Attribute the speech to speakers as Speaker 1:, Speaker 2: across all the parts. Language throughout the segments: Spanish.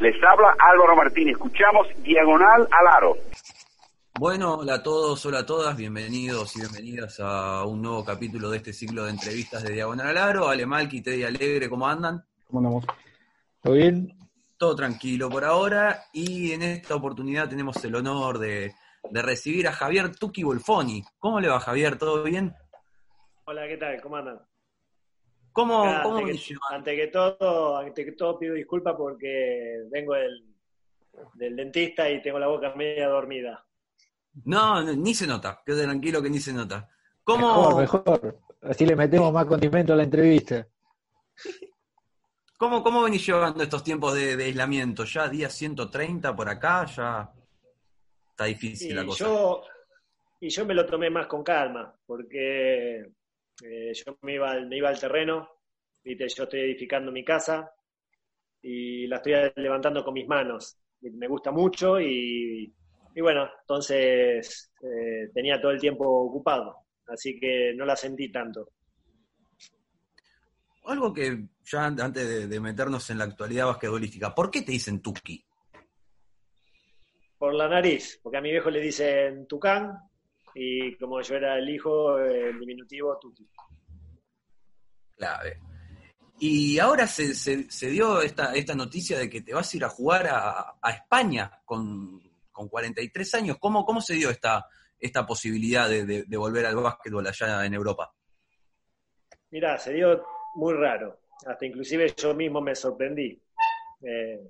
Speaker 1: Les habla Álvaro Martín. Escuchamos Diagonal al Aro.
Speaker 2: Bueno, hola a todos, hola a todas, bienvenidos y bienvenidas a un nuevo capítulo de este ciclo de entrevistas de Diagonal al Aro. Ale Malki, Teddy Alegre, ¿cómo andan?
Speaker 3: ¿Cómo andamos? ¿Todo bien?
Speaker 2: Todo tranquilo por ahora y en esta oportunidad tenemos el honor de, de recibir a Javier Tuki Bolfoni. ¿Cómo le va Javier? ¿Todo bien?
Speaker 4: Hola, ¿qué tal? ¿Cómo andan?
Speaker 2: ¿Cómo,
Speaker 4: Acá,
Speaker 2: cómo
Speaker 4: ante, que, ante, que, todo, ante que todo pido disculpas porque vengo del, del dentista y tengo la boca media dormida.
Speaker 2: No, no, ni se nota, quede tranquilo que ni se nota. ¿Cómo...
Speaker 3: Mejor, mejor. Así le metemos más condimento a la entrevista.
Speaker 2: ¿Cómo, cómo venís llevando estos tiempos de, de, aislamiento? ¿Ya día 130 por acá? ¿Ya está difícil
Speaker 4: y
Speaker 2: la cosa?
Speaker 4: Yo, y yo me lo tomé más con calma, porque eh, yo me iba, me iba al terreno, ¿viste? yo estoy edificando mi casa y la estoy levantando con mis manos. Me gusta mucho y, y bueno, entonces eh, tenía todo el tiempo ocupado, así que no la sentí tanto.
Speaker 2: Algo que ya antes de, de meternos en la actualidad basquetbolística, ¿por qué te dicen Tuki?
Speaker 4: Por la nariz, porque a mi viejo le dicen Tucán y como yo era el hijo, el diminutivo Tuki.
Speaker 2: Clave. Y ahora se, se, se, dio esta, esta noticia de que te vas a ir a jugar a, a España con, con, 43 años. ¿Cómo, cómo se dio esta, esta posibilidad de, de, de, volver al básquetbol allá en Europa?
Speaker 4: Mira, se dio muy raro. Hasta inclusive yo mismo me sorprendí. Eh,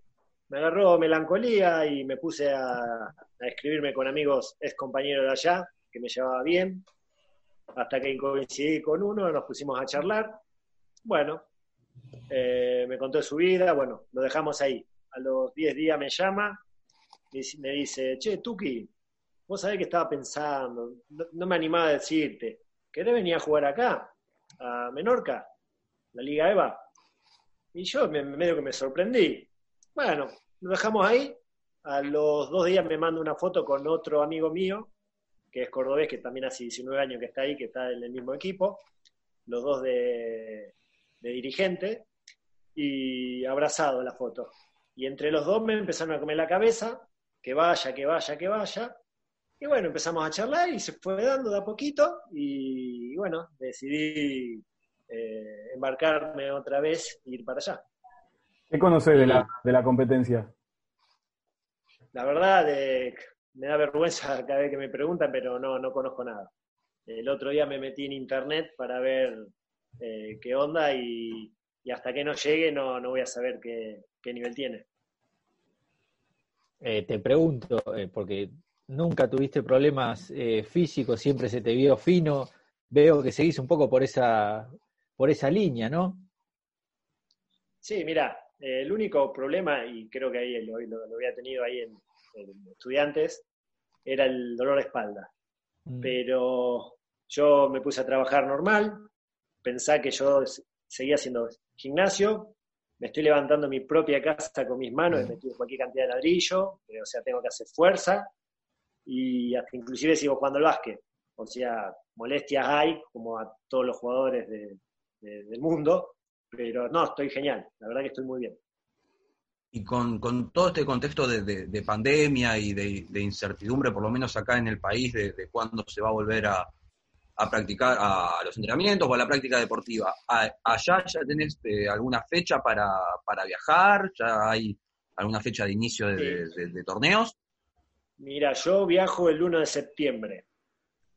Speaker 4: me agarró melancolía y me puse a, a escribirme con amigos ex compañeros de allá, que me llevaba bien. Hasta que coincidí con uno, nos pusimos a charlar. Bueno, eh, me contó su vida, bueno, lo dejamos ahí. A los 10 días me llama me dice, che, Tuki, vos sabés que estaba pensando, no, no, me animaba a decirte, ¿querés venir a jugar acá, a Menorca, la Liga EVA? Y yo me, medio que me sorprendí. Bueno, lo dejamos ahí. A los dos días me manda una foto con otro amigo mío, que es cordobés, que también hace 19 años que está ahí, que está en el mismo equipo, los dos de, de dirigente y abrazado la foto. Y entre los dos me empezaron a comer la cabeza, que vaya, que vaya, que vaya. Y bueno, empezamos a charlar y se fue dando de a poquito y, bueno, decidí eh, embarcarme otra vez e ir para allá.
Speaker 3: ¿Qué conoces de la, de la competencia?
Speaker 4: La verdad, eh, me da vergüenza cada vez que me preguntan, pero no, no conozco nada. El otro día me metí en internet para ver eh, qué onda y, y, hasta que no llegue no, no voy a saber qué, qué nivel tiene.
Speaker 5: Eh, te pregunto, eh, porque nunca tuviste problemas eh, físicos, siempre se te vio fino, veo que seguís un poco por esa, por esa línea, ¿no?
Speaker 4: Sí, mira, el único problema, y creo que ahí lo, lo, lo había tenido ahí en, en, estudiantes, era el dolor de espalda. Mm. Pero yo me puse a trabajar normal, pensá que yo seguía haciendo gimnasio, me estoy levantando mi propia casa con mis manos, he metido cualquier cantidad de ladrillo, o sea, tengo que hacer fuerza, y hasta inclusive sigo jugando al básquet. O sea, molestias hay, como a todos los jugadores de, de, del mundo, pero no, estoy genial, la verdad que estoy muy bien.
Speaker 2: Y con, con todo este contexto de, de pandemia y de, incertidumbre, por lo menos acá en el país, de, cuándo se va a volver a, a practicar a los entrenamientos o a la práctica deportiva. ¿Allá ya tenés eh, alguna fecha para, para, viajar? ¿Ya hay alguna fecha de inicio de, torneos?
Speaker 4: Mira, yo viajo el 1 de septiembre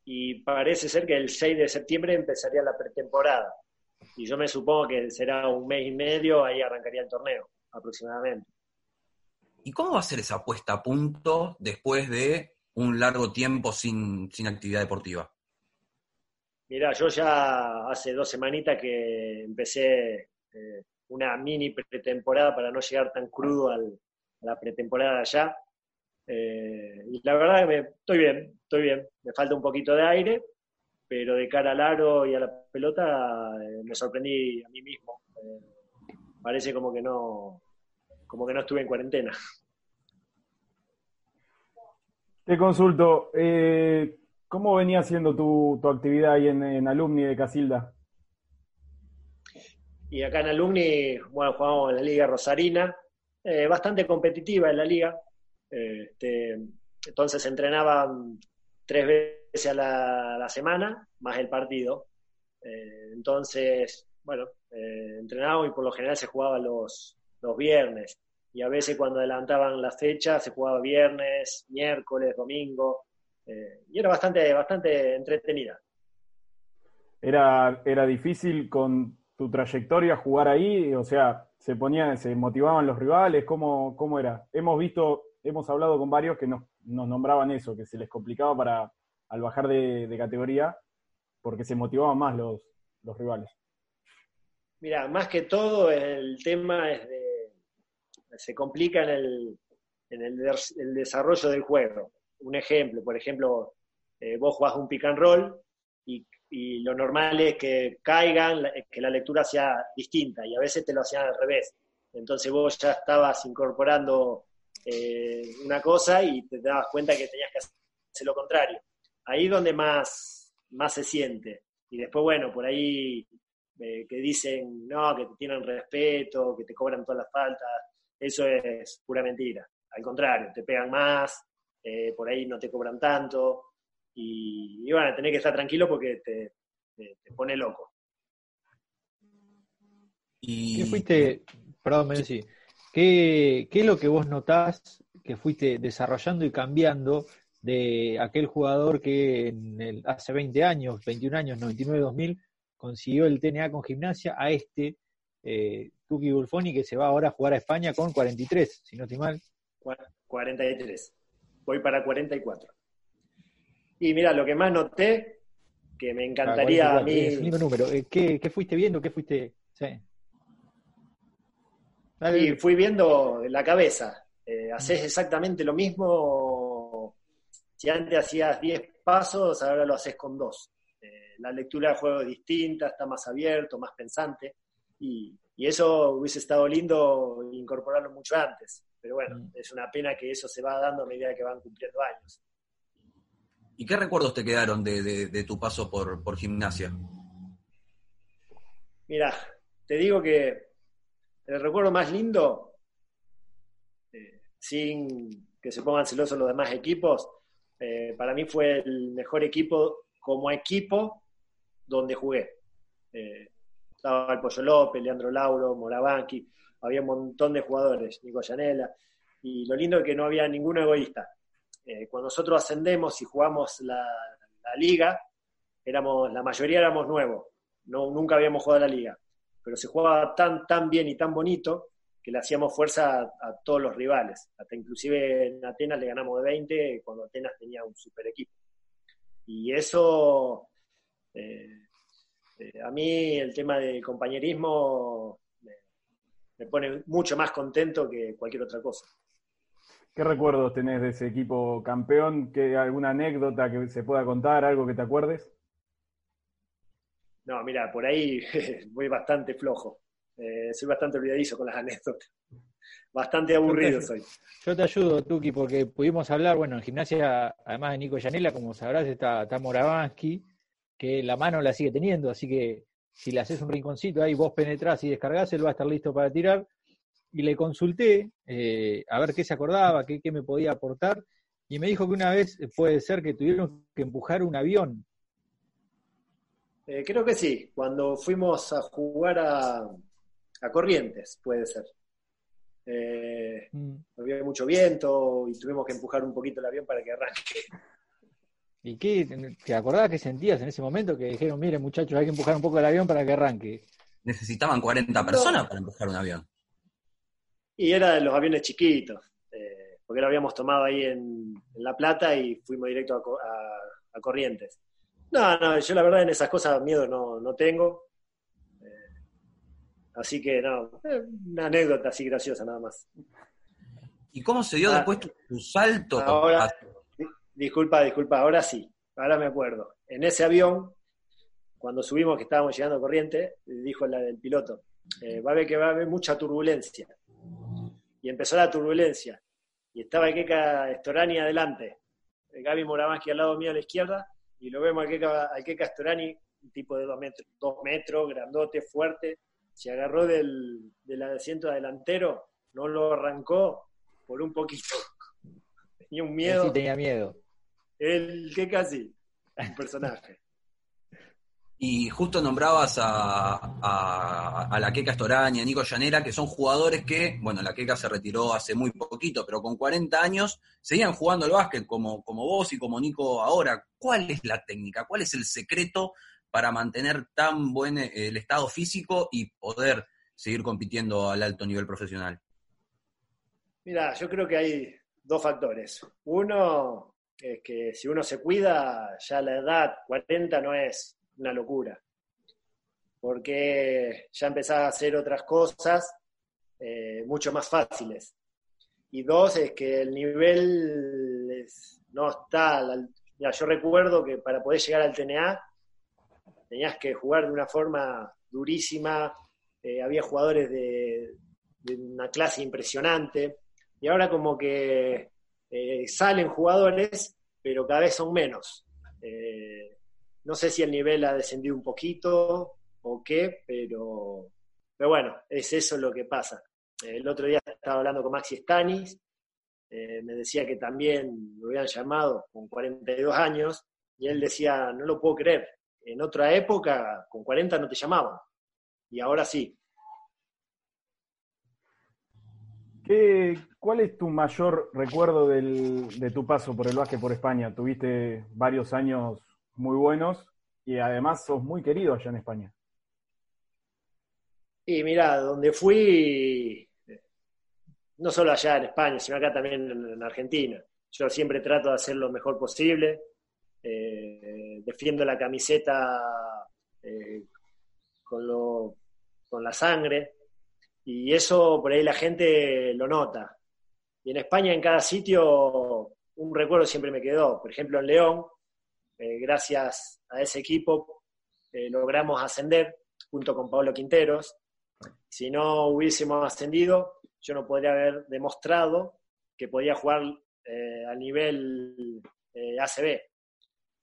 Speaker 4: y parece ser que el 6 de septiembre empezaría la pretemporada. Y yo me supongo que será un mes y medio, ahí arrancaría el torneo, aproximadamente.
Speaker 2: ¿Y cómo va a ser esa puesta a punto después de un largo tiempo sin, sin actividad deportiva?
Speaker 4: Mira, yo ya hace dos semanitas que empecé eh, una mini pretemporada para no llegar tan crudo al, la pretemporada allá. Eh, y la verdad que me, estoy bien, estoy bien. Me falta un poquito de aire, pero de cara al aro y a la pelota eh, me sorprendí a mí mismo. Parece como que no, como que no estuve en cuarentena.
Speaker 3: Te consulto, ¿cómo venía siendo tu, actividad ahí en, en, Alumni de Casilda?
Speaker 4: Y acá en Alumni, bueno, jugamos en la Liga Rosarina, bastante competitiva en la liga, este, entonces entrenaban tres veces a la, semana, más el partido. Eh, entonces, bueno, eh, entrenábamos y por lo general se jugaba los, los viernes. Y a veces cuando adelantaban la fecha se jugaba viernes, miércoles, domingo. Eh, y era bastante, bastante entretenida.
Speaker 3: Era, era difícil con tu trayectoria jugar ahí, o sea, se ponían, se motivaban los rivales, ¿cómo, cómo era? Hemos visto hemos hablado con varios que nos, nombraban eso, que se les complicaba para al bajar de, categoría porque se motivaban más los, rivales.
Speaker 4: Mira, más que todo el tema es de, se complica en el, en el, desarrollo del juego. Un ejemplo, por ejemplo, eh, vos jugás un pick and roll y, y, lo normal es que caigan, que la lectura sea distinta y a veces te lo hacían al revés. Entonces vos ya estabas incorporando eh, una cosa y te dabas cuenta que tenías que hacer lo contrario. Ahí es donde más, más se siente. Y después, bueno, por ahí eh, que dicen, no, que te tienen respeto, que te cobran todas las faltas, eso es pura mentira. Al contrario, te pegan más, eh, por ahí no te cobran tanto. Y, bueno, tenés que estar tranquilo porque te, pone loco.
Speaker 5: Y... ¿Qué fuiste, perdón, me decís, ¿Qué, es lo que vos notás que fuiste desarrollando y cambiando de aquel jugador que en el, hace 20 años, 21 años, 99-2000, consiguió el TNA con gimnasia, a este eh, Tuki Bulfoni que se va ahora a jugar a España con 43, si no estoy mal.
Speaker 4: 43. Voy para 44. Y mira, lo que más noté, que me encantaría a mí...
Speaker 5: Es un número. Eh, ¿Qué, ¿Qué, fuiste viendo? ¿Qué fuiste...? Sí.
Speaker 4: Y fui viendo la cabeza. Eh, haces exactamente lo mismo. Si antes hacías 10 pasos, ahora lo haces con dos. Eh, la lectura del juego es distinta, está más abierto, más pensante. Y, eso hubiese estado lindo incorporarlo mucho antes. Pero bueno, mm. es una pena que eso se va dando a medida que van cumpliendo años.
Speaker 2: ¿Y qué recuerdos te quedaron de, tu paso por, por gimnasia?
Speaker 4: Mira, te digo que el recuerdo más lindo, eh, sin que se pongan celosos los demás equipos, eh, para mí fue el mejor equipo como equipo donde jugué. Eh, estaba el Pollo López, Leandro Lauro, Morabanqui, había un montón de jugadores, Nico Llanela, y lo lindo es que no había ninguno egoísta. cuando nosotros ascendemos y jugamos la, liga, éramos, la mayoría éramos nuevos, no, nunca habíamos jugado la liga pero se jugaba tan, tan bien y tan bonito que le hacíamos fuerza a, todos los rivales. Hasta inclusive en Atenas le ganamos de 20 cuando Atenas tenía un super equipo. Y eso, eh, eh, a mí el tema del compañerismo me, pone mucho más contento que cualquier otra cosa.
Speaker 3: ¿Qué recuerdos tenés de ese equipo campeón? ¿Qué, ¿Alguna anécdota que se pueda contar? ¿Algo que te acuerdes?
Speaker 4: No, mira, por ahí voy bastante flojo. Eh, soy bastante olvidadizo con las anécdotas. Bastante aburrido soy.
Speaker 5: Yo te ayudo, Tuki, porque pudimos hablar, bueno, en gimnasia, además de Nico Yanela, como sabrás, está, está Morabansky, que la mano la sigue teniendo, así que si le haces un rinconcito ahí, vos penetrás y descargás, él va a estar listo para tirar. Y le consulté eh, a ver qué se acordaba, qué, qué me podía aportar, y me dijo que una vez puede ser que tuvieron que empujar un avión
Speaker 4: eh, creo que sí, cuando fuimos a jugar a, Corrientes, puede ser. Eh, mm. Había mucho viento y tuvimos que empujar un poquito el avión para que arranque.
Speaker 5: ¿Y qué? ¿Te acordabas que sentías en ese momento que dijeron, miren muchachos, hay que empujar un poco el avión para que arranque?
Speaker 2: Necesitaban 40 personas para empujar un avión.
Speaker 4: Y era de los aviones chiquitos, eh, porque lo habíamos tomado ahí en, La Plata y fuimos directo a Corrientes. No, no, yo la verdad en esas cosas miedo no, no tengo. Eh, así que no, una anécdota así graciosa nada más.
Speaker 2: ¿Y cómo se dio
Speaker 4: Ah,
Speaker 2: después tu, tu salto?
Speaker 4: ahora- Di- Disculpa, disculpa, ahora sí, ahora me acuerdo. En ese avión, cuando subimos que estábamos llegando a Corriente, dijo la del piloto, eh, va a ver que va a haber mucha turbulencia. Y empezó la turbulencia. Y estaba Keka Storani adelante, eh, Gaby Moravanski al lado mío a la izquierda, y lo vemos al Keka, al Keka Storani, un tipo de dos metros, dos metros, grandote, fuerte, se agarró del, del asiento delantero, no lo arrancó por un poquito. Tenía un miedo.
Speaker 5: Sí, tenía miedo.
Speaker 4: El que casi, un personaje.
Speaker 2: Y justo nombrabas a, a, a la Queca Storani, a Nico Llanera, que son jugadores que, bueno, la Queca se retiró hace muy poquito, pero con 40 años seguían jugando al básquet como, como vos y como Nico ahora. ¿Cuál es la técnica? ¿Cuál es el secreto para mantener tan buen eh, el estado físico y poder seguir compitiendo al alto nivel profesional?
Speaker 4: Mira, yo creo que hay dos factores. Uno es que si uno se cuida, ya la edad 40 no es una locura, porque ya empezás a hacer otras cosas eh, mucho más fáciles. Y dos es que el nivel es- no está... mira, yo recuerdo que para poder llegar al TNA tenías que jugar de una forma durísima, eh, había jugadores de una clase impresionante, y ahora como que eh, salen jugadores, pero cada vez son menos. Eh, no sé si el nivel ha descendido un poquito o qué, pero, pero bueno, es eso lo que pasa. El otro día estaba hablando con Maxi Stanis, eh, me decía que también lo habían llamado con 42 años, y él decía, no lo puedo creer, en otra época con 40 no te llamaban, y ahora sí.
Speaker 3: ¿Qué, ¿Cuál es tu mayor recuerdo de tu paso por el básquet por España? Tuviste varios años muy buenos y además sos muy querido allá en España.
Speaker 4: Y mira, donde fui, no solo allá en España, sino acá también en, en Argentina. Yo siempre trato de hacer lo mejor posible. eh, defiendo la camiseta eh, con la sangre. Y eso por ahí la gente lo nota. Y en España, en cada sitio, un recuerdo siempre me quedó. Por ejemplo, en León, eh, gracias a ese equipo, eh, logramos ascender junto con Pablo Quinteros. Si no hubiésemos ascendido, yo no podría haber demostrado que podía jugar eh, a nivel ACB.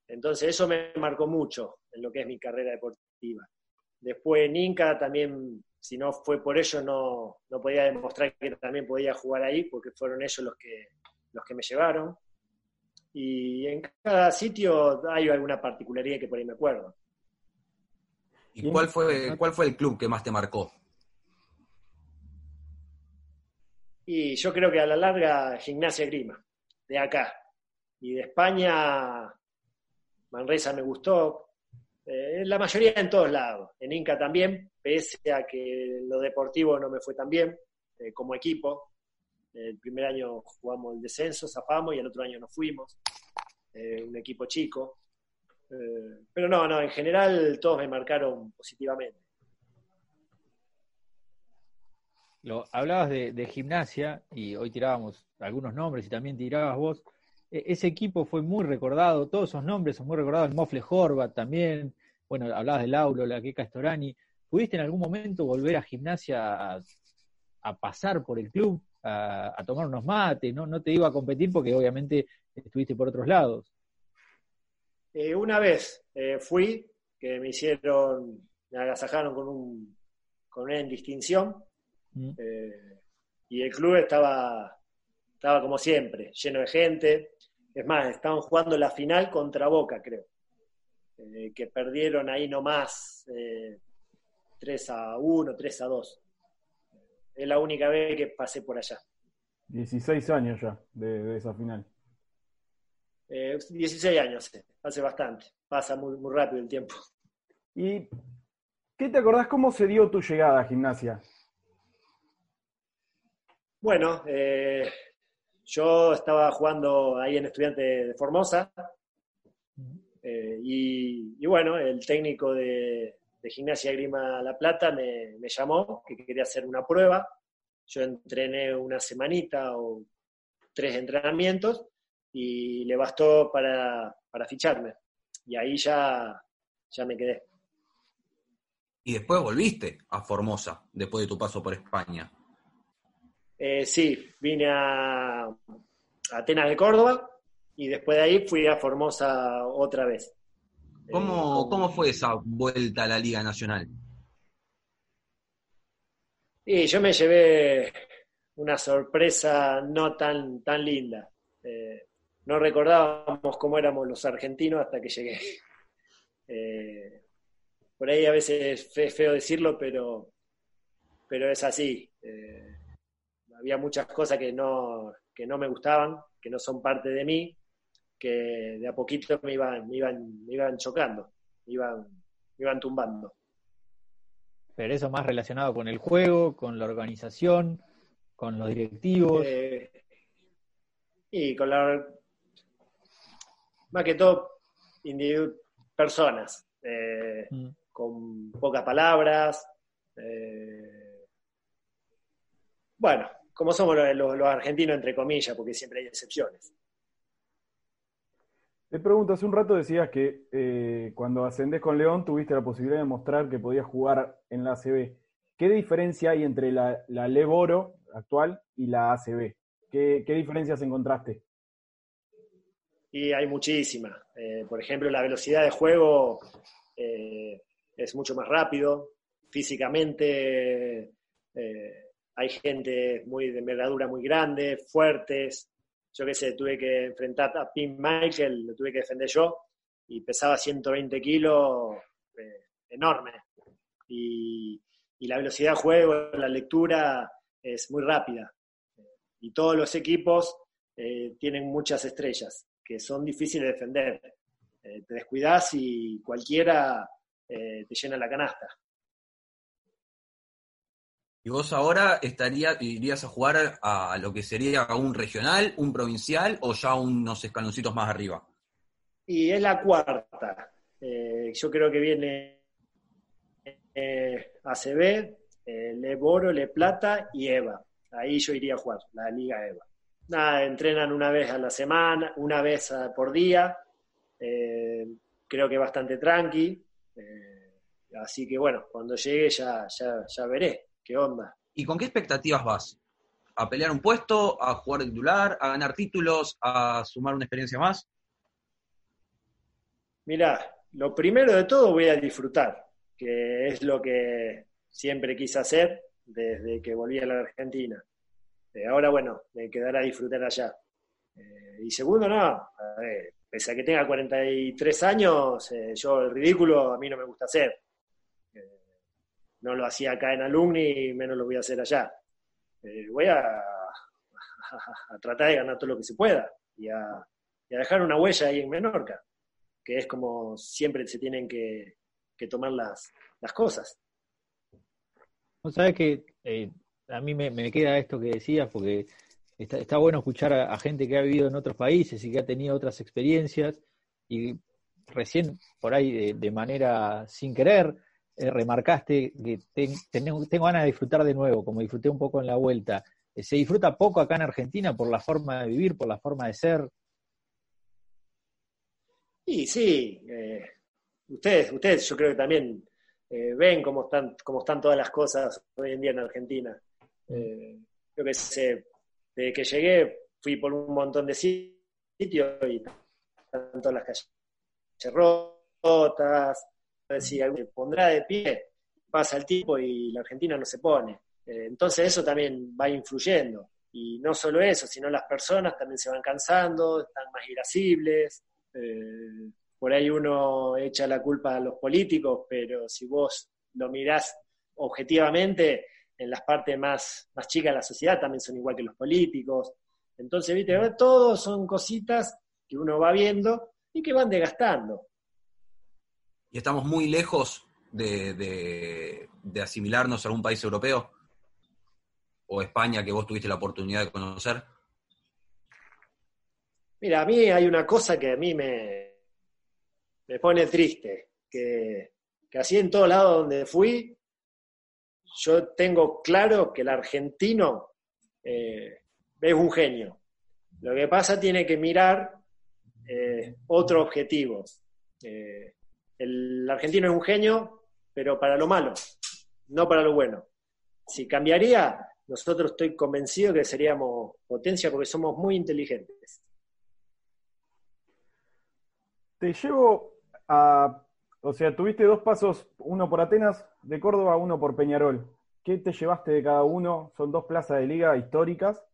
Speaker 4: Entonces eso me marcó mucho en lo que es mi carrera deportiva. Después en Inca también, si no fue por ello, no, no podía demostrar que también podía jugar ahí, porque fueron ellos los que, los que me llevaron. Y en cada sitio hay alguna particularidad que por ahí me acuerdo.
Speaker 2: ¿Y cuál fue, cuál fue el club que más te marcó?
Speaker 4: Y yo creo que a la larga Gimnasia Grima, de acá. Y de España, Manresa me gustó. Eh, la mayoría en todos lados. En Inca también, pese a que lo deportivo no me fue tan bien eh, como equipo. El primer año jugamos el descenso, zafamos y el otro año nos fuimos. Eh, un equipo chico. Eh, pero no, no, en general todos me marcaron positivamente.
Speaker 5: Lo, hablabas de, de gimnasia y hoy tirábamos algunos nombres y también tirabas vos. E- ese equipo fue muy recordado, todos esos nombres son muy recordados, el Mofle Horvat también, bueno, hablabas del Aulo, la Queca Storani. ¿Pudiste en algún momento volver a gimnasia a, a pasar por el club, a, a tomar unos mates? ¿no? no te iba a competir porque obviamente estuviste por otros lados.
Speaker 4: Eh, una vez eh, fui, que me hicieron, me agasajaron con, un, con una distinción,
Speaker 5: Mm.
Speaker 4: eh, y el club estaba, estaba como siempre, lleno de gente. Es más, estaban jugando la final contra Boca, creo, que perdieron ahí nomás 3 a 1, 3 a 2. Es la única vez que pasé por allá.
Speaker 3: 16 años ya de, de esa final.
Speaker 4: Eh, 16 años, hace bastante, pasa muy, muy rápido el tiempo.
Speaker 3: ¿Y qué te acordás cómo se dio tu llegada a gimnasia?
Speaker 4: Bueno, eh, yo estaba jugando ahí en Estudiante de Formosa eh, y, y, bueno, el técnico de, de, Gimnasia Grima La Plata me, me, llamó, que quería hacer una prueba. Yo entrené una semanita o tres entrenamientos y le bastó para, para ficharme. Y ahí ya, ya me quedé.
Speaker 2: Y después volviste a Formosa, después de tu paso por España.
Speaker 4: Eh, sí, vine a Atenas de Córdoba y después de ahí fui a Formosa otra vez.
Speaker 2: ¿Cómo, ¿Cómo fue esa vuelta a la Liga Nacional?
Speaker 4: Y yo me llevé una sorpresa no tan, tan linda. Eh, no recordábamos cómo éramos los argentinos hasta que llegué. Eh, por ahí a veces es feo decirlo, pero, pero es así. Eh, había muchas cosas que no, que no me gustaban, que no son parte de mí, que de a poquito me iban, me iban, me iban chocando, me iban, me iban tumbando.
Speaker 5: Pero eso más relacionado con el juego, con la organización, con los directivos.
Speaker 4: Eh, y con la. Más que todo, personas. Eh, mm. Con pocas palabras. Eh, bueno, como somos los, argentinos, entre comillas, porque siempre hay excepciones.
Speaker 3: Te pregunto, hace un rato decías que cuando ascendés con León tuviste la posibilidad de mostrar que podías jugar en la ACB. ¿Qué diferencia hay entre la, la Leboro actual y la ACB. ¿Qué, diferencias encontraste?
Speaker 4: Y hay muchísimas. Eh, por ejemplo, la velocidad de juego eh, es mucho más rápido. Físicamente eh, hay gente muy de envergadura muy grande, fuertes. Yo qué sé, tuve que enfrentar a Pim Michael, lo tuve que defender yo, y pesaba 120 kilos, enorme. Y, y la velocidad de juego, la lectura, es muy rápida. Y todos los equipos eh, tienen muchas estrellas que son difíciles de defender. Eh, te descuidas y cualquiera eh, te llena la canasta.
Speaker 2: ¿Y vos ahora estaría, irías a jugar a, lo que sería un regional, un provincial o ya unos escaloncitos más arriba?
Speaker 4: Y es la cuarta. yo creo que viene ACB, eh, Le Boro, Le Plata y Eva. Ahí yo iría a jugar, la Liga Eva. Nada, entrenan una vez a la semana, una vez por día. Eh, creo que bastante tranqui. Eh, así que bueno, cuando llegue ya, ya, ya veré qué onda.
Speaker 2: ¿Y con qué expectativas vas? ¿A pelear un puesto? ¿A jugar de titular? ¿A ganar títulos? ¿A sumar una experiencia más?
Speaker 4: Mirá, lo primero de todo voy a disfrutar, que es lo que siempre quise hacer desde que volví a la Argentina. Eh, ahora, bueno, me quedará disfrutar allá. Eh, y segundo, no, pese a que tenga 43 años, eh, yo el ridículo a mí no me gusta hacer. No lo hacía acá en Alumni y menos lo voy a hacer allá. voy a, tratar de ganar todo lo que se pueda y a, dejar una huella ahí en Menorca, que es como siempre se tienen que, tomar las cosas.
Speaker 5: No sabes que eh, a mí me, queda esto que decías, porque está, bueno escuchar a, gente que ha vivido en otros países y que ha tenido otras experiencias, y recién por ahí de, manera sin querer, eh, remarcaste que tengo ganas de disfrutar de nuevo, como disfruté un poco en la vuelta. Eh, ¿Se disfruta poco acá en Argentina por la forma de vivir, por la forma de ser?
Speaker 4: Y sí, ustedes, ustedes yo creo que también eh, ven cómo están, cómo están todas las cosas hoy en día en Argentina. Eh, yo que desde que llegué fui por un montón de sitios y tanto las calles rotas, si alguien pondrá de pie, pasa el tipo y la Argentina no se pone. Eh, entonces eso también va influyendo. Y no solo eso, sino las personas también se van cansando, están más irascibles. Eh, por ahí uno echa la culpa a los políticos, pero si vos lo mirás objetivamente, en las partes más, más chicas de la sociedad también son igual que los políticos. Entonces, viste, todos son cositas que uno va viendo y que van desgastando.
Speaker 2: ¿Y estamos muy lejos de, asimilarnos a algún país europeo? ¿O España que vos tuviste la oportunidad de conocer?
Speaker 4: Mira, a mí hay una cosa que a mí me, me pone triste, que, así en todos lados donde fui, yo tengo claro que el argentino eh, es un genio. Lo que pasa tiene que mirar eh, otro objetivo. Eh, el argentino es un genio, pero para lo malo, no para lo bueno. Si cambiaría, nosotros estoy convencido que seríamos potencia porque somos muy inteligentes.
Speaker 3: Te llevo a, o sea, tuviste dos pasos, uno por Atenas de Córdoba, uno por Peñarol. ¿Qué te llevaste de cada uno? Son dos plazas de liga históricas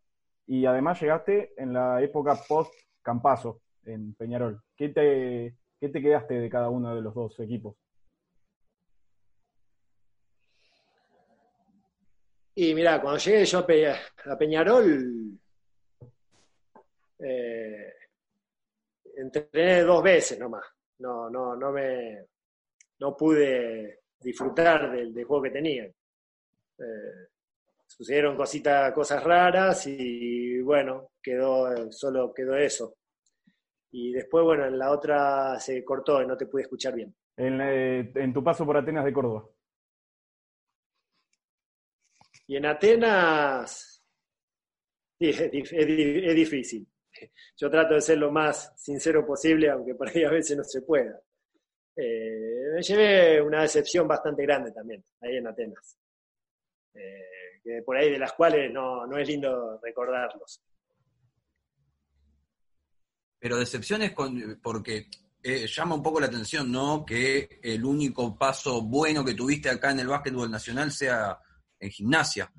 Speaker 3: y además llegaste en la época post-Campazo en Peñarol. ¿Qué te, ¿Qué te quedaste de cada uno de los dos equipos?
Speaker 4: Y mira, cuando llegué yo a Peñarol, eh, entrené dos veces nomás. No, no, no me no pude disfrutar del, juego que tenía. Eh, sucedieron cositas, cosas raras y bueno, quedó, solo quedó eso. Y después, bueno, en la otra se cortó y no te pude escuchar bien.
Speaker 3: En, eh, en tu paso por Atenas de Córdoba.
Speaker 4: Y en Atenas es, difícil. Yo trato de ser lo más sincero posible, aunque por ahí a veces no se pueda. Eh, me llevé una decepción bastante grande también, ahí en Atenas. Eh, que por ahí de las cuales no, no es lindo recordarlos.
Speaker 2: Pero decepciones porque eh, llama un poco la atención, ¿no? Que el único paso bueno que tuviste acá en el básquetbol nacional sea en gimnasia.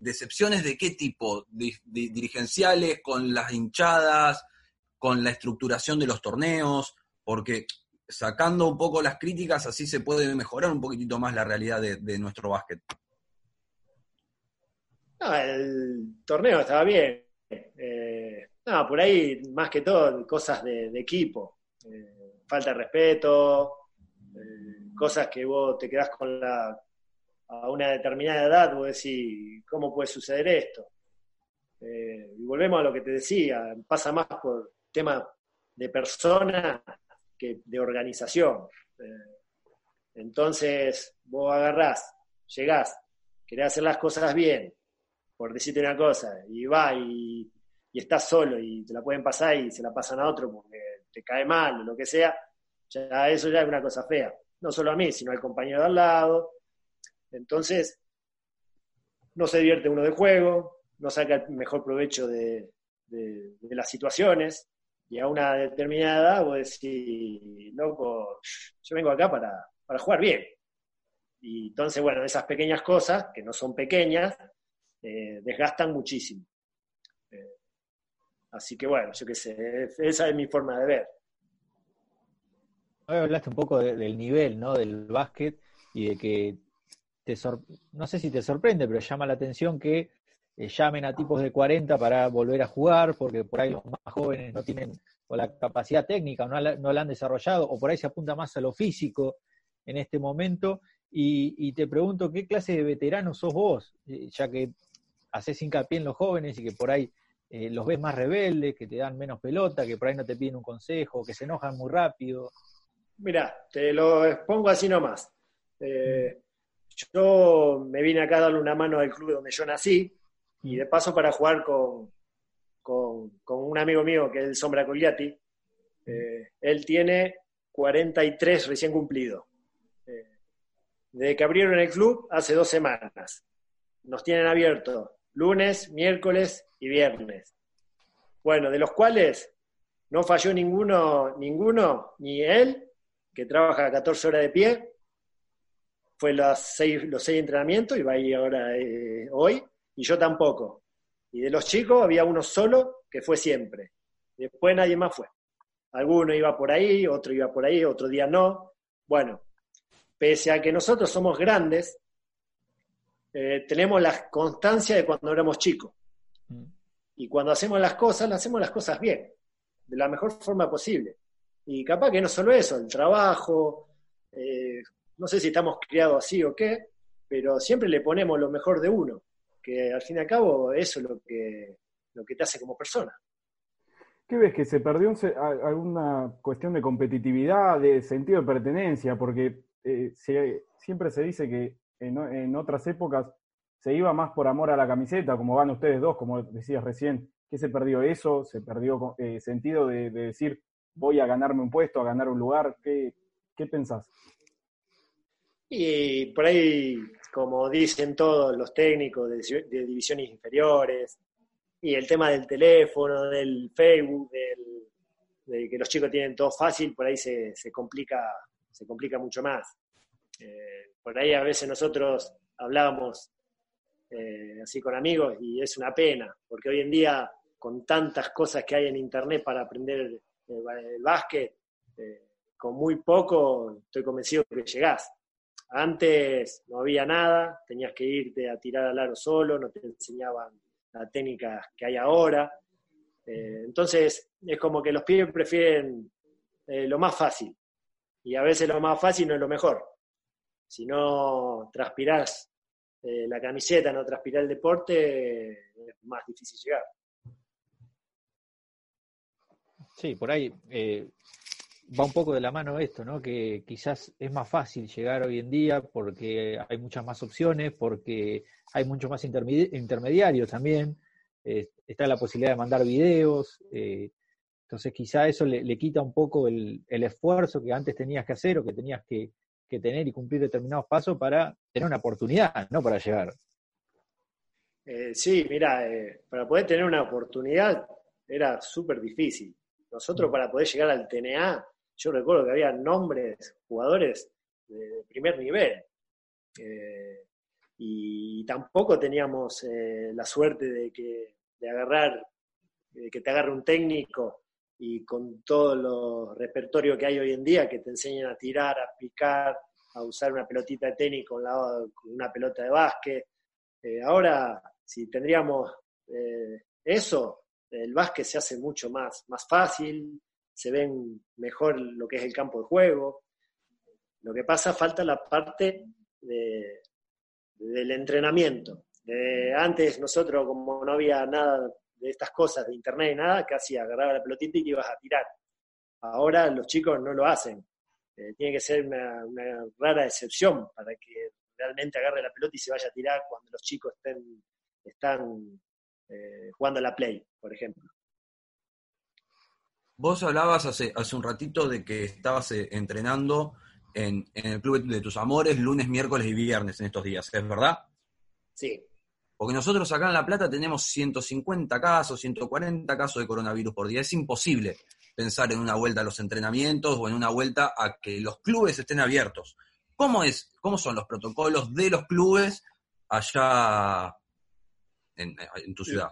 Speaker 2: ¿Decepciones de qué tipo? ¿Dirigenciales, con las hinchadas, con la estructuración de los torneos? Porque sacando un poco las críticas, así se puede mejorar un poquitito más la realidad de, nuestro básquet.
Speaker 4: el torneo estaba bien. Eh, no, por ahí, más que todo, cosas de, equipo. Eh, falta de respeto, eh, cosas que vos te quedás con la, a una determinada edad, vos decís, ¿cómo puede suceder esto? Eh, y volvemos a lo que te decía, pasa más por tema de persona que de organización. Entonces, vos agarrás, llegás, querés hacer las cosas bien, por decirte una cosa, y va y, y estás solo y te la pueden pasar y se la pasan a otro porque te cae mal o lo que sea, ya eso ya es una cosa fea. No solo a mí, sino al compañero de al lado, entonces, no se divierte uno de juego, no saca el mejor provecho de, las situaciones, y a una determinada edad vos decís, loco, yo vengo acá para, jugar bien. Y entonces, bueno, esas pequeñas cosas, que no son pequeñas, eh, desgastan muchísimo. Así que bueno, yo qué sé, esa es mi forma de ver.
Speaker 5: Hoy hablaste un poco del nivel, ¿no? Del básquet y de que no sé si te sorprende, pero llama la atención que eh, llamen a tipos de 40 para volver a jugar, porque por ahí los más jóvenes no tienen la capacidad técnica, o no la, han desarrollado, o por ahí se apunta más a lo físico en este momento. Y, te pregunto, ¿qué clase de veterano sos vos? Eh, ya que haces hincapié en los jóvenes y que por ahí eh, los ves más rebeldes, que te dan menos pelota, que por ahí no te piden un consejo, que se enojan muy rápido.
Speaker 4: Mira, te lo expongo así nomás. Eh, yo me vine acá a darle una mano al club donde yo nací y de paso para jugar con, con, un amigo mío que es el Sombra Cogliati. Eh, él tiene 43 recién cumplido. Eh, desde que abrieron el club hace dos semanas. Nos tienen abierto lunes, miércoles y viernes. Bueno, de los cuales no falló ninguno, ninguno, ni él, que trabaja 14 horas de pie, fue los seis, los seis entrenamientos y va a ir ahora eh, hoy, y yo tampoco. Y de los chicos había uno solo que fue siempre. Después nadie más fue. Alguno iba por ahí, otro iba por ahí, otro día no. Bueno, pese a que nosotros somos grandes, eh, tenemos la constancia de cuando éramos chicos. Y cuando hacemos las cosas, hacemos las cosas bien, de la mejor forma posible. Y capaz que no solo eso, el trabajo, eh, no sé si estamos criados así o qué, pero siempre le ponemos lo mejor de uno, que al fin y al cabo eso es lo que, lo que te hace como persona.
Speaker 3: ¿Qué ves? ¿Que se perdió alguna cuestión de competitividad, de sentido de pertenencia? Porque eh, siempre se dice que en, otras épocas se iba más por amor a la camiseta, como van ustedes dos, como decías recién, ¿Qué se perdió eso? ¿Se perdió eh, sentido de, decir voy a ganarme un puesto, a ganar un lugar? ¿Qué, qué pensás?
Speaker 4: Y por ahí, como dicen todos los técnicos de, divisiones inferiores, y el tema del teléfono, del Facebook, de que los chicos tienen todo fácil, por ahí se, complica, se complica mucho más. Eh, por ahí a veces nosotros hablábamos eh, así con amigos y es una pena, porque hoy en día con tantas cosas que hay en internet para aprender el, básquet, eh, con muy poco estoy convencido que llegás. Antes no había nada, tenías que irte a tirar al aro solo, no te enseñaban la técnica que hay ahora. Eh, entonces, es como que los pibes prefieren lo más fácil. Y a veces lo más fácil no es lo mejor. Si no transpirás eh, la camiseta, no transpirás el deporte, es más difícil llegar.
Speaker 5: Sí, por ahí va un poco de la mano esto, ¿no? Que quizás es más fácil llegar hoy en día porque hay muchas más opciones, porque hay muchos más intermediarios también, eh, está la posibilidad de mandar videos, eh, entonces quizá eso le, quita un poco el, esfuerzo que antes tenías que hacer o que tenías que, tener y cumplir determinados pasos para tener una oportunidad, ¿no? Para llegar.
Speaker 4: Eh, sí, mira, para poder tener una oportunidad era súper difícil. Nosotros para poder llegar al TNA yo recuerdo que había nombres, jugadores de primer nivel. Eh, y tampoco teníamos eh, la suerte de que de agarrar, que te agarre un técnico y con todo los repertorio que hay hoy en día, que te enseñan a tirar, a picar, a usar una pelotita de tenis con, una pelota de básquet. Eh, ahora, si tendríamos eso, el básquet se hace mucho más, más fácil, se ven mejor lo que es el campo de juego. Lo que pasa, falta la parte del entrenamiento. antes nosotros, como no había nada de estas cosas, de internet y nada, casi agarraba la pelotita y ibas a tirar. Ahora los chicos no lo hacen. Eh, tiene que ser una, rara excepción para que realmente agarre la pelota y se vaya a tirar cuando los chicos estén, están eh, jugando a la play, por ejemplo.
Speaker 2: Vos hablabas hace, hace un ratito de que estabas eh, entrenando en, el Club de tus Amores lunes, miércoles y viernes en estos días, ¿es verdad?
Speaker 4: Sí.
Speaker 2: Porque nosotros acá en La Plata tenemos 150 casos, 140 casos de coronavirus por día. Es imposible pensar en una vuelta a los entrenamientos o en una vuelta a que los clubes estén abiertos. ¿Cómo, es, cómo son los protocolos de los clubes allá en, tu ciudad?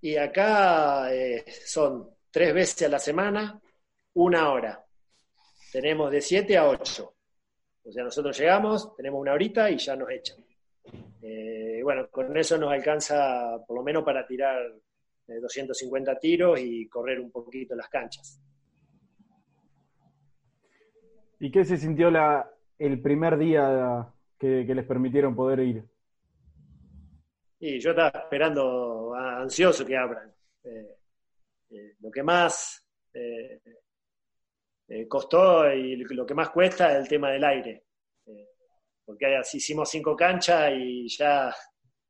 Speaker 4: Y acá eh, son tres veces a la semana, una hora. Tenemos de 7 a 8. O sea, nosotros llegamos, tenemos una horita y ya nos echan. Eh, bueno, con eso nos alcanza por lo menos para tirar 250 eh, tiros y correr un poquito las canchas.
Speaker 3: ¿Y qué se sintió la, el primer día que, les permitieron poder ir?
Speaker 4: Y yo estaba esperando, ansioso que abran. Eh, eh, lo que más eh, costó y lo que más cuesta es el tema del aire. Porque así hicimos cinco canchas y ya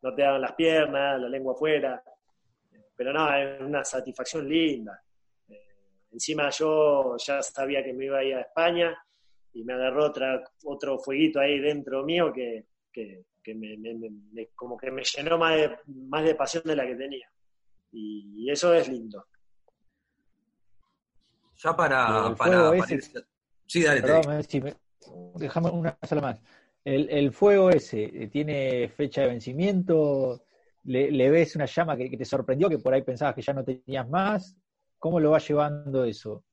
Speaker 4: no te daban las piernas, la lengua afuera. Pero no, es una satisfacción linda. encima yo ya sabía que me iba a ir a España y me agarró otra, otro fueguito ahí dentro mío que, me, como que me llenó más de, más de pasión de la que tenía. y eso es lindo.
Speaker 2: Ya para. para,
Speaker 5: Sí, dale. déjame una sola más. El, fuego ese, eh, ¿tiene fecha de vencimiento? ¿Le, ves una llama que, te sorprendió, que por ahí pensabas que ya no tenías más? ¿Cómo lo va llevando eso?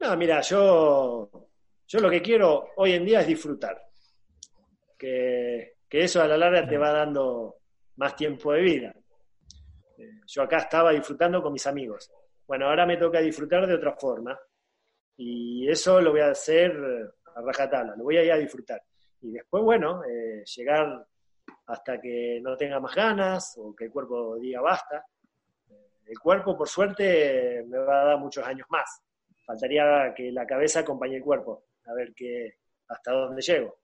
Speaker 4: No, mira, yo, yo lo que quiero hoy en día es disfrutar. Que, que eso a la larga te va dando más tiempo de vida. Eh, yo acá estaba disfrutando con mis amigos bueno, ahora me toca disfrutar de otra forma y eso lo voy a hacer a rajatabla, lo voy a ir a disfrutar. Y después, bueno, eh, llegar hasta que no tenga más ganas o que el cuerpo diga basta. Eh, el cuerpo, por suerte, me va a dar muchos años más. Faltaría que la cabeza acompañe el cuerpo, a ver qué, hasta dónde llego.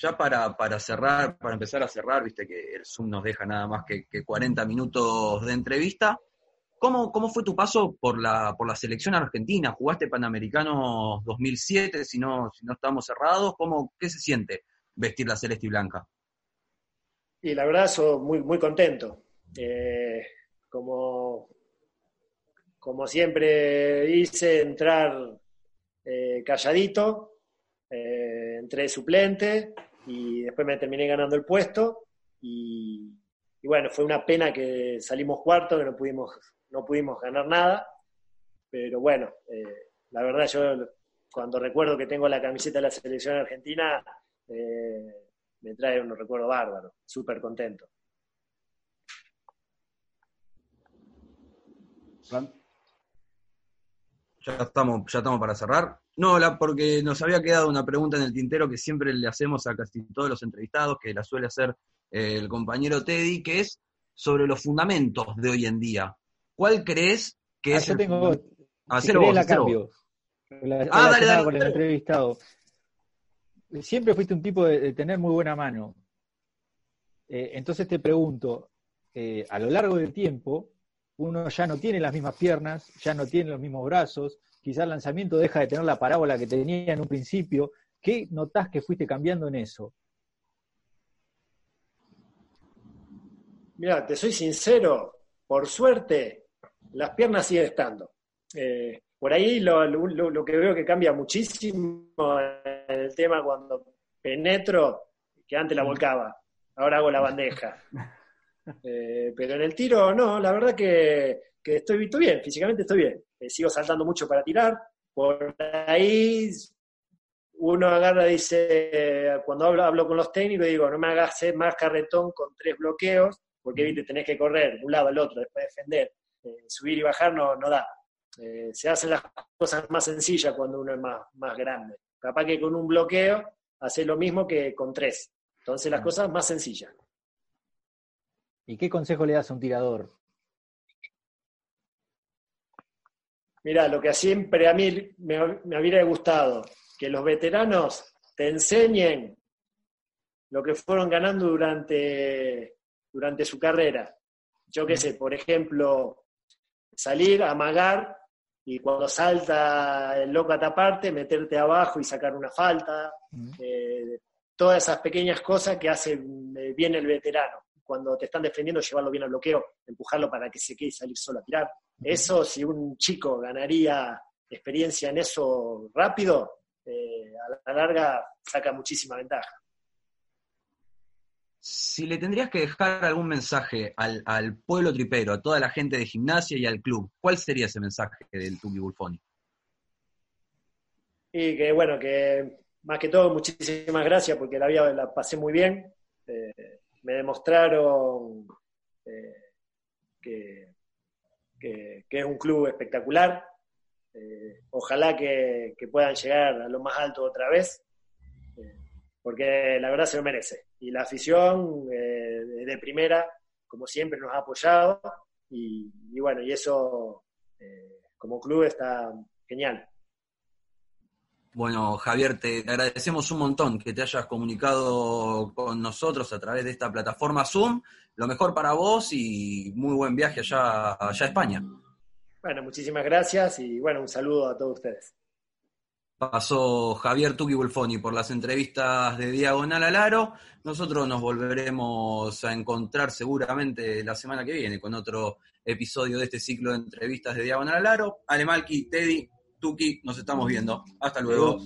Speaker 2: ya para, para cerrar, para empezar a cerrar, viste que el Zoom nos deja nada más que, que 40 minutos de entrevista. ¿Cómo, ¿Cómo fue tu paso por la, por la selección argentina? ¿Jugaste Panamericanos 2007, si no, si no estamos cerrados? ¿Cómo, ¿Qué se siente vestir la celeste y blanca?
Speaker 4: Y la verdad, soy muy, muy contento. Eh, como, como siempre hice, entrar eh, calladito, eh, entré suplente y después me terminé ganando el puesto. Y, y bueno, fue una pena que salimos cuarto, que no pudimos no pudimos ganar nada, pero bueno, eh, la verdad yo cuando recuerdo que tengo la camiseta de la selección argentina, eh, me trae un recuerdo bárbaro, súper contento.
Speaker 2: Ya estamos, ya estamos para cerrar. No, la, porque nos había quedado una pregunta en el tintero que siempre le hacemos a casi todos los entrevistados, que la suele hacer eh, el compañero Teddy, que es sobre los fundamentos de hoy en día. ¿Cuál crees que
Speaker 5: Ah,
Speaker 2: es
Speaker 5: yo
Speaker 2: el
Speaker 5: tengo. si
Speaker 2: vos,
Speaker 5: la cambio. La-
Speaker 2: Ah, dale,
Speaker 5: relacionada
Speaker 2: dale,
Speaker 5: con el entrevistado. Siempre fuiste un tipo de, de tener muy buena mano. Eh, entonces te pregunto, eh, a lo largo del tiempo, uno ya no tiene las mismas piernas, ya no tiene los mismos brazos, quizás el lanzamiento deja de tener la parábola que tenía en un principio. ¿Qué notás que fuiste cambiando en eso?
Speaker 4: Mira, te soy sincero, por suerte, las piernas siguen estando. Eh, por ahí lo, lo- lo que veo que cambia muchísimo en el tema cuando penetro, que antes la volcaba, ahora hago la bandeja. Eh, pero en el tiro, no, la verdad que, que estoy, estoy bien, físicamente estoy bien. Eh, sigo saltando mucho para tirar. Por ahí uno agarra dice, cuando hablo, hablo con los técnicos, digo, no me hagas más carretón con tres bloqueos, porque viste, tenés que correr de un lado al otro, después defender, Eh, subir y bajar no, no da. Eh, se hacen las cosas más sencillas cuando uno es más, más grande. Capaz que con un bloqueo hace lo mismo que con tres. Entonces las cosas más sencillas.
Speaker 5: ¿Y qué consejo le das a un tirador?
Speaker 4: Mira, lo que siempre a mí me, me hubiera gustado, que los veteranos te enseñen lo que fueron ganando durante, durante su carrera. Yo qué sé, por ejemplo, salir, amagar y cuando salta el loco a taparte, meterte abajo y sacar una falta. Eh, todas esas pequeñas cosas que hacen eh, bien el veterano. Cuando te están defendiendo, llevarlo bien al bloqueo, empujarlo para que se quede y salir solo a tirar. Eso, si un chico ganaría experiencia en eso rápido, eh, a la larga saca muchísima ventaja.
Speaker 2: Si le tendrías que dejar algún mensaje al, pueblo tripero, a toda la gente de gimnasia y al club, ¿cuál sería ese mensaje del Tuki Bulfoni?
Speaker 4: Y que bueno, que más que todo, muchísimas gracias porque la vida la pasé muy bien. Eh, me demostraron eh, que, que, es un club espectacular. Eh, ojalá que, puedan llegar a lo más alto otra vez, porque la verdad se lo merece. Y la afición eh, de primera, como siempre, nos ha apoyado y, y bueno, y eso eh, como club está genial.
Speaker 2: Bueno, Javier, te agradecemos un montón que te hayas comunicado con nosotros a través de esta plataforma Zoom. Lo mejor para vos y muy buen viaje allá, allá a España.
Speaker 4: Bueno, muchísimas gracias y bueno, un saludo a todos ustedes.
Speaker 2: Pasó Javier Tuki Bulfoni por las entrevistas de Diagonal al Aro. Nosotros nos volveremos a encontrar seguramente la semana que viene con otro episodio de este ciclo de entrevistas de Diagonal al Aro. Alemalki, Teddy, Tuki, nos estamos viendo. Hasta luego.